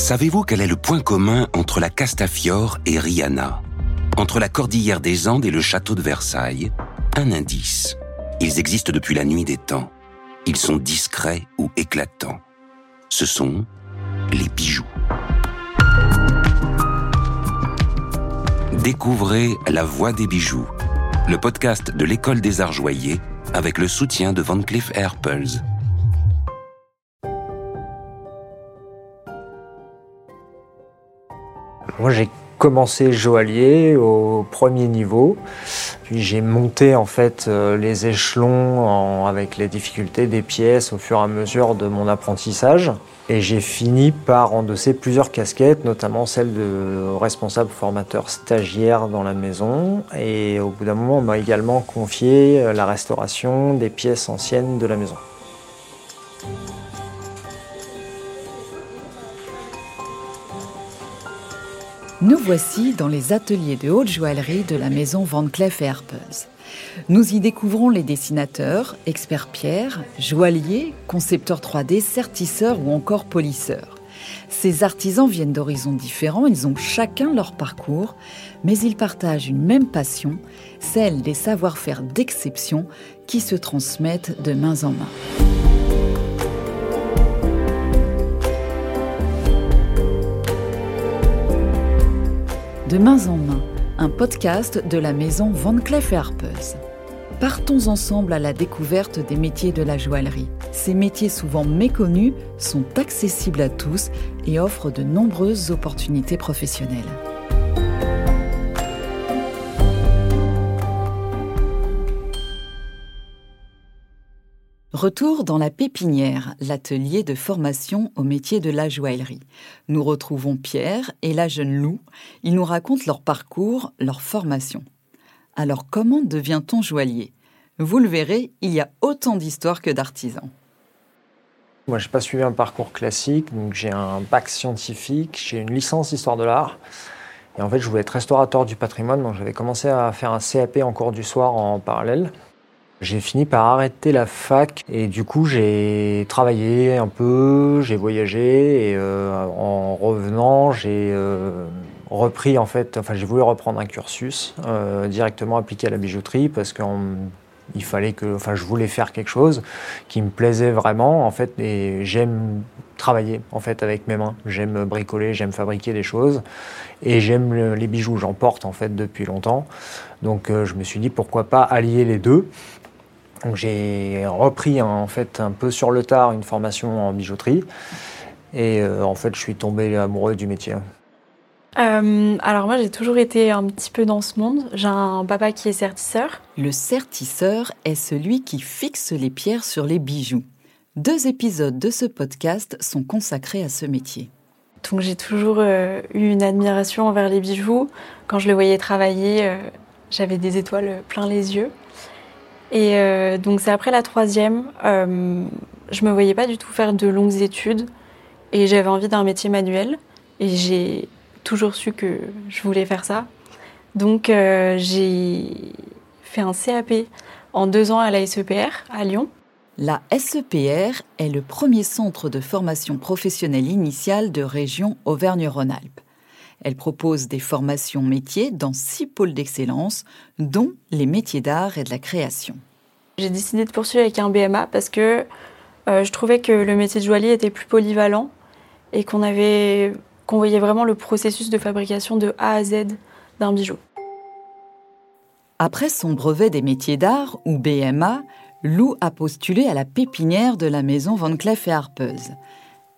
Savez-vous quel est le point commun entre la Castafiore et Rihanna? Entre la cordillère des Andes et le château de Versailles Un indice. Ils existent depuis la nuit des temps. Ils sont discrets ou éclatants. Ce sont les bijoux. Découvrez La Voix des bijoux, le podcast de l'École des Arts Joyers avec le soutien de Van Cleef Arpels. Moi, j'ai commencé joaillier au premier niveau, puis j'ai monté en fait euh, les échelons avec les difficultés des pièces au fur et à mesure de mon apprentissage. Et j'ai fini par endosser plusieurs casquettes, notamment celle de responsable formateur stagiaire dans la maison. Et au bout d'un moment, on m'a également confié euh, la restauration des pièces anciennes de la maison. Nous voici dans les ateliers de haute joaillerie de la maison Van Cleef Arpels. Nous y découvrons les dessinateurs, experts pierre, joailliers, concepteurs 3D, sertisseurs ou encore polisseurs. Ces artisans viennent d'horizons différents, ils ont chacun leur parcours, mais ils partagent une même passion, celle des savoir-faire d'exception qui se transmettent de main en main. De main en main, un podcast de la maison Van Cleef Arpels. Partons ensemble à la découverte des métiers de la joaillerie. Ces métiers souvent méconnus sont accessibles à tous et offrent de nombreuses opportunités professionnelles. Retour dans la pépinière, l'atelier de formation au métier de la joaillerie. Nous retrouvons Pierre et la jeune Lou. Ils nous racontent leur parcours, leur formation. Alors comment devient-on joaillier? Vous le verrez, il y a autant d'histoires que d'artisans. Moi, je n'ai pas suivi un parcours classique, donc j'ai un bac scientifique, j'ai une licence d'histoire de l'art. Et en fait, je voulais être restaurateur du patrimoine, donc j'avais commencé à faire un CAP en cours du soir en parallèle. J'ai fini par arrêter la fac et du coup j'ai travaillé un peu, j'ai voyagé et euh, en revenant j'ai euh, repris en fait, enfin j'ai voulu reprendre un cursus euh, directement appliqué à la bijouterie parce qu'il fallait que, enfin je voulais faire quelque chose qui me plaisait vraiment en fait et j'aime travailler en fait avec mes mains, j'aime bricoler, j'aime fabriquer des choses et j'aime les bijoux, j'en porte en fait depuis longtemps. Donc je me suis dit pourquoi pas allier les deux donc j'ai repris en fait un peu sur le tard une formation en bijouterie et euh, en fait je suis tombé amoureux du métier. Euh, alors moi j'ai toujours été un petit peu dans ce monde. J'ai un papa qui est sertisseur. Le sertisseur est celui qui fixe les pierres sur les bijoux. Deux épisodes de ce podcast sont consacrés à ce métier. Donc j'ai toujours euh, eu une admiration envers les bijoux. Quand je les voyais travailler, j'avais des étoiles plein les yeux. Et euh, donc c'est après la troisième, euh, je me voyais pas du tout faire de longues études et j'avais envie d'un métier manuel et j'ai toujours su que je voulais faire ça. Donc euh, j'ai fait un CAP en deux ans à la SEPR à Lyon. La SEPR est le premier centre de formation professionnelle initiale de région Auvergne-Rhône-Alpes. Elle propose des formations métiers dans six pôles d'excellence, dont les métiers d'art et de la création. J'ai décidé de poursuivre avec un BMA parce que euh, je trouvais que le métier de joaillier était plus polyvalent et qu'on avait qu'on voyait vraiment le processus de fabrication de A à Z d'un bijou. Après son brevet des métiers d'art, ou BMA, Lou a postulé à la pépinière de la maison Van Cleef et Arpels.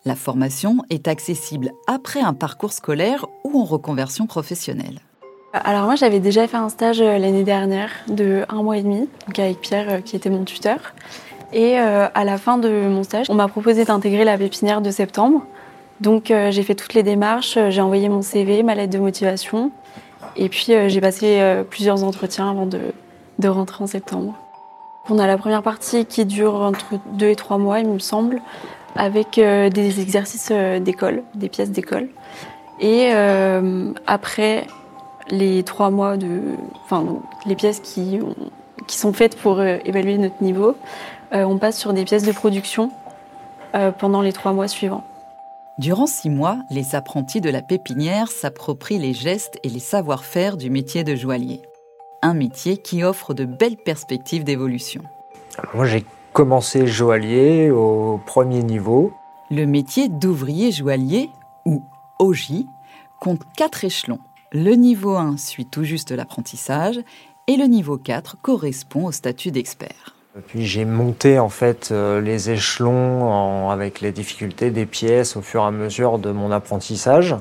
La formation est accessible après un parcours scolaire ou en reconversion professionnelle. Alors moi j'avais déjà fait un stage euh, l'année dernière de un mois et demi, avec Pierre euh, qui était mon tuteur. Et euh, à la fin de mon stage, on m'a proposé d'intégrer la pépinière de septembre. Donc j'ai fait toutes les démarches, j'ai envoyé mon CV, ma lettre de motivation. Et puis j'ai passé plusieurs entretiens avant de, de, rentrer en septembre. On a la première partie qui dure entre deux et trois mois, il me semble, avec euh, des exercices euh, d'école, des pièces d'école. Et euh, après les trois mois de, enfin les pièces qui, qui sont faites pour évaluer notre niveau, on passe sur des pièces de production pendant les trois mois suivants. Durant six mois, les apprentis de la pépinière s'approprient les gestes et les savoir-faire du métier de joaillier. Un métier qui offre de belles perspectives d'évolution. Moi, j'ai commencé joaillier au premier niveau. Le métier d'ouvrier joaillier, ou OJ, compte quatre échelons. Le niveau 1 suit tout juste l'apprentissage et le niveau 4 correspond au statut d'expert. Puis j'ai monté en fait euh, les échelons avec les difficultés des pièces au fur et à mesure de mon apprentissage.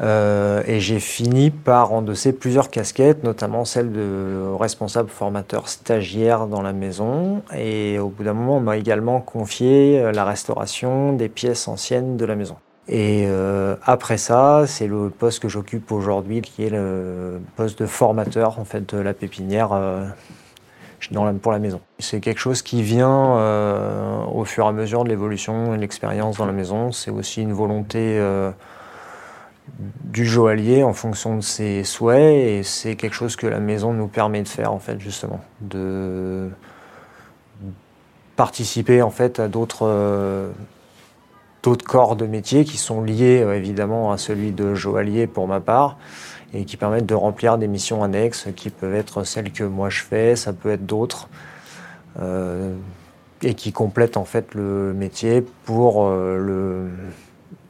Euh, et j'ai fini par endosser plusieurs casquettes, notamment celle de responsable formateur stagiaire dans la maison. Et au bout d'un moment, on m'a également confié euh, la restauration des pièces anciennes de la maison. Et euh, après ça, c'est le poste que j'occupe aujourd'hui, qui est le poste de formateur en fait de la pépinière pour la maison. C'est quelque chose qui vient au fur et à mesure de l'évolution et de l'expérience dans la maison. C'est aussi une volonté du joaillier en fonction de ses souhaits et c'est quelque chose que la maison nous permet de faire en fait justement. De participer en fait à d'autres d'autres corps de métier qui sont liés euh, évidemment à celui de joaillier pour ma part et qui permettent de remplir des missions annexes qui peuvent être celles que moi je fais, ça peut être d'autres, euh, et qui complètent en fait le métier pour euh,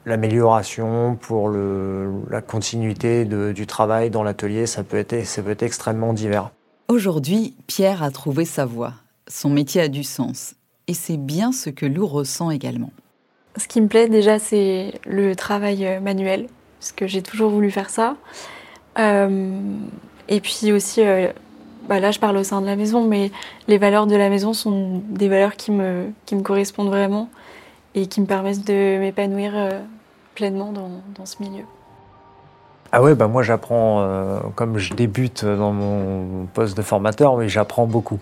l'amélioration, pour le, la continuité du travail dans l'atelier, ça, peut être, ça peut être extrêmement divers. Aujourd'hui, Pierre a trouvé sa voie, son métier a du sens, et c'est bien ce que Lou ressent également. Ce qui me plaît déjà, c'est le travail euh, manuel, parce que j'ai toujours voulu faire ça. Euh, et puis aussi, euh, bah là je parle au sein de la maison, mais les valeurs de la maison sont des valeurs qui me, qui me correspondent vraiment et qui me permettent de m'épanouir pleinement dans, ce milieu. Ah ouais, bah moi j'apprends, euh, comme je débute dans mon poste de formateur, mais j'apprends beaucoup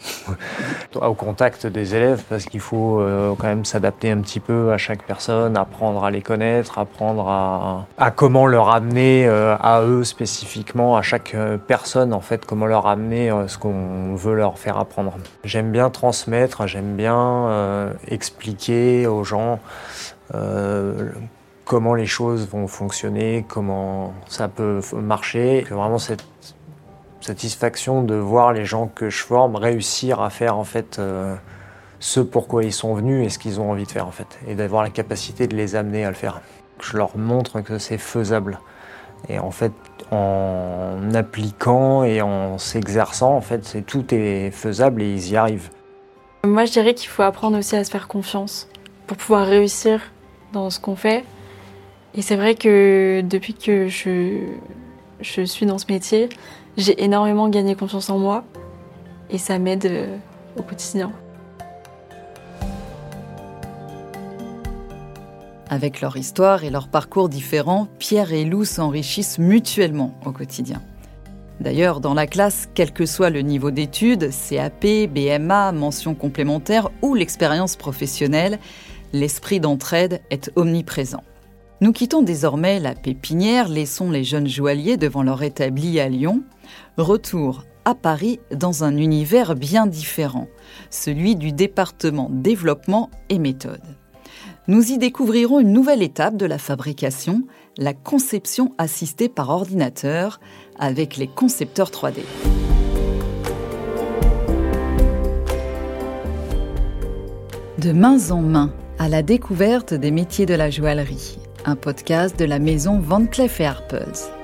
au contact des élèves parce qu'il faut euh, quand même s'adapter un petit peu à chaque personne, apprendre à les connaître, apprendre à, à comment leur amener euh, à eux spécifiquement, à chaque personne en fait, comment leur amener ce qu'on veut leur faire apprendre. J'aime bien transmettre, j'aime bien expliquer aux gens comment les choses vont fonctionner, comment ça peut marcher. Vraiment cette satisfaction de voir les gens que je forme réussir à faire en fait euh, ce pourquoi ils sont venus et ce qu'ils ont envie de faire en fait, et d'avoir la capacité de les amener à le faire. Je leur montre que c'est faisable. Et en fait, en appliquant et en s'exerçant, en fait, tout est faisable et ils y arrivent. Moi, je dirais qu'il faut apprendre aussi à se faire confiance pour pouvoir réussir dans ce qu'on fait et c'est vrai que depuis que je, suis dans ce métier, j'ai énormément gagné confiance en moi et ça m'aide euh, au quotidien. Avec leur histoire et leur parcours différents, Pierre et Lou s'enrichissent mutuellement au quotidien. D'ailleurs, dans la classe, quel que soit le niveau d'études, CAP, BMA, mention complémentaire ou l'expérience professionnelle, l'esprit d'entraide est omniprésent. Nous quittons désormais la pépinière, laissons les jeunes joailliers devant leur établi à Lyon. Retour à Paris dans un univers bien différent, celui du département développement et méthode. Nous y découvrirons une nouvelle étape de la fabrication, la conception assistée par ordinateur avec les concepteurs 3D. De main en main à la découverte des métiers de la joaillerie un podcast de la maison Van Cleef Arpels.